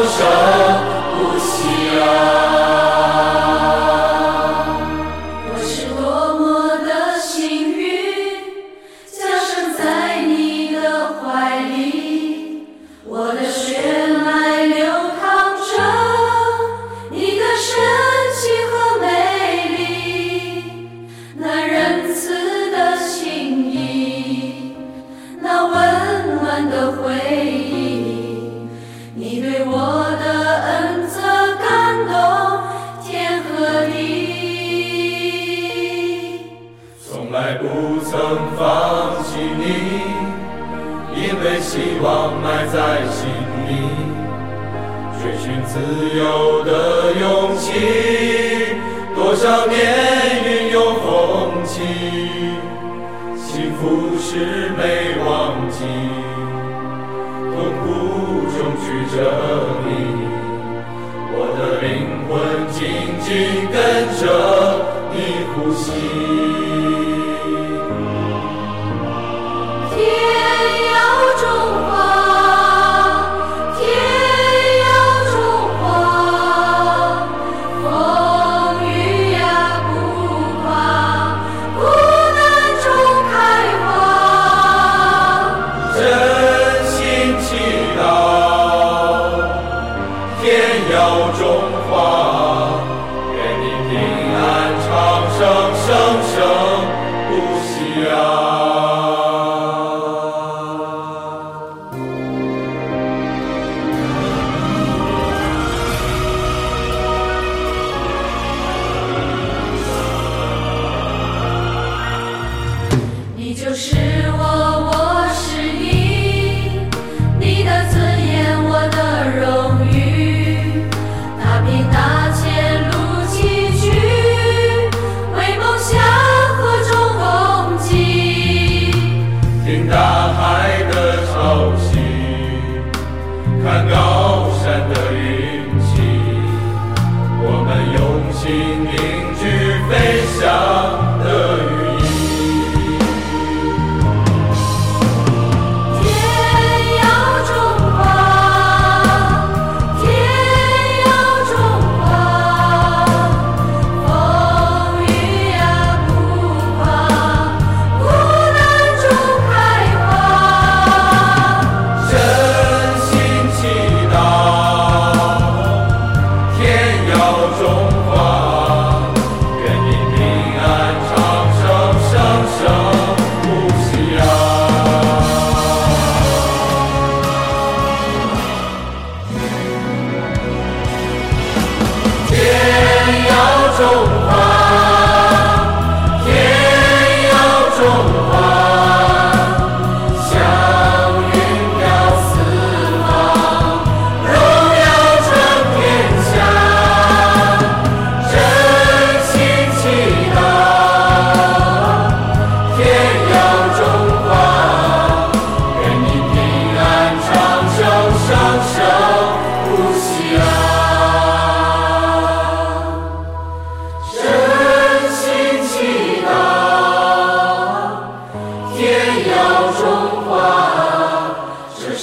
生生不息啊，我是多么的幸运，降生在你的怀里，我的血脉流淌着你的神奇和美丽，那仁慈的心意，那温暖的回忆。不曾放弃你，因为希望埋在心里，追寻自由的勇气。多少年云涌风起，幸福是没忘记，痛苦中曲折你。我的灵魂紧紧跟着你呼吸。天耀中华，天耀中华，风雨呀不怕，苦难中开花。真心祈祷，天耀中华，愿你平安长生，生生你就是我，我是你，你的尊严，我的荣誉。打拼大前路崎岖，为梦想和中共济。听大海的潮汐，看高山的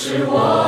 是我